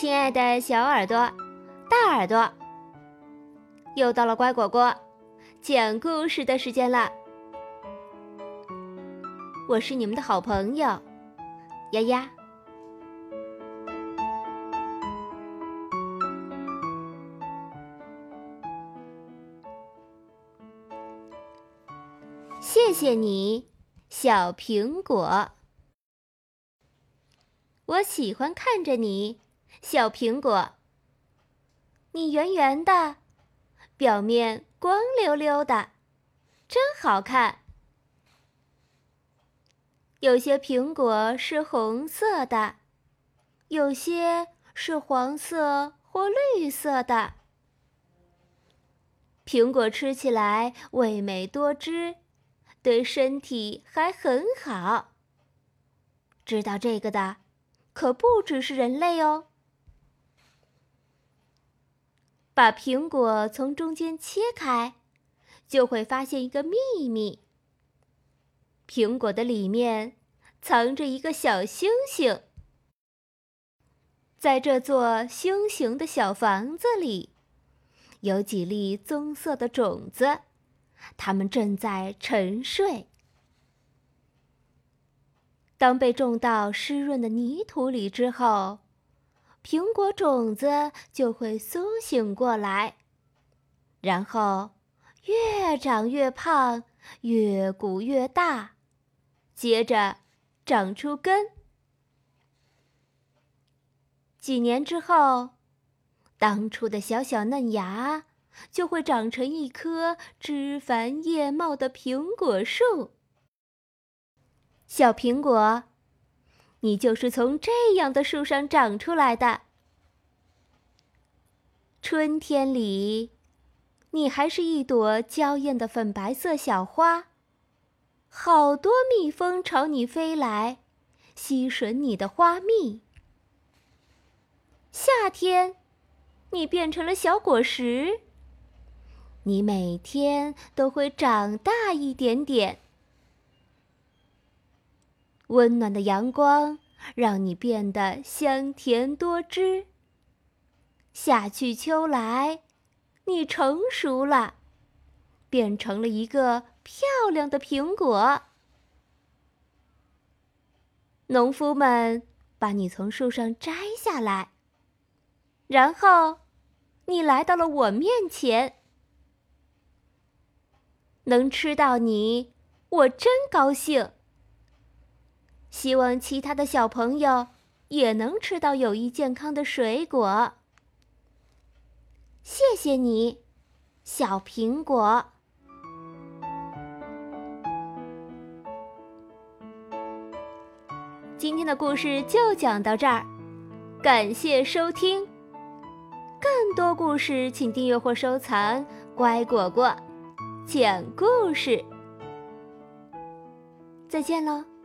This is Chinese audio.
亲爱的小耳朵、大耳朵，又到了乖果果讲故事的时间了。我是你们的好朋友丫丫。谢谢你，小苹果。我喜欢看着你。小苹果，你圆圆的，表面光溜溜的，真好看。有些苹果是红色的，有些是黄色或绿色的。苹果吃起来味美多汁，对身体还很好。知道这个的，可不只是人类哦。把苹果从中间切开，就会发现一个秘密。苹果的里面藏着一个小星星。在这座星形的小房子里，有几粒棕色的种子，它们正在沉睡。当被种到湿润的泥土里之后，苹果种子就会苏醒过来，然后越长越胖，越鼓越大，接着长出根。几年之后，当初的小小嫩芽就会长成一棵枝繁叶茂的苹果树。小苹果。你就是从这样的树上长出来的。春天里，你还是一朵娇艳的粉白色小花，好多蜜蜂朝你飞来，吸吮你的花蜜。夏天，你变成了小果实，你每天都会长大一点点。温暖的阳光让你变得香甜多汁。夏去秋来，你成熟了，变成了一个漂亮的苹果。农夫们把你从树上摘下来，然后你来到了我面前。能吃到你，我真高兴。希望其他的小朋友也能吃到有益健康的水果。谢谢你，小苹果。今天的故事就讲到这儿，感谢收听。更多故事请订阅或收藏“乖果果讲故事”。再见喽。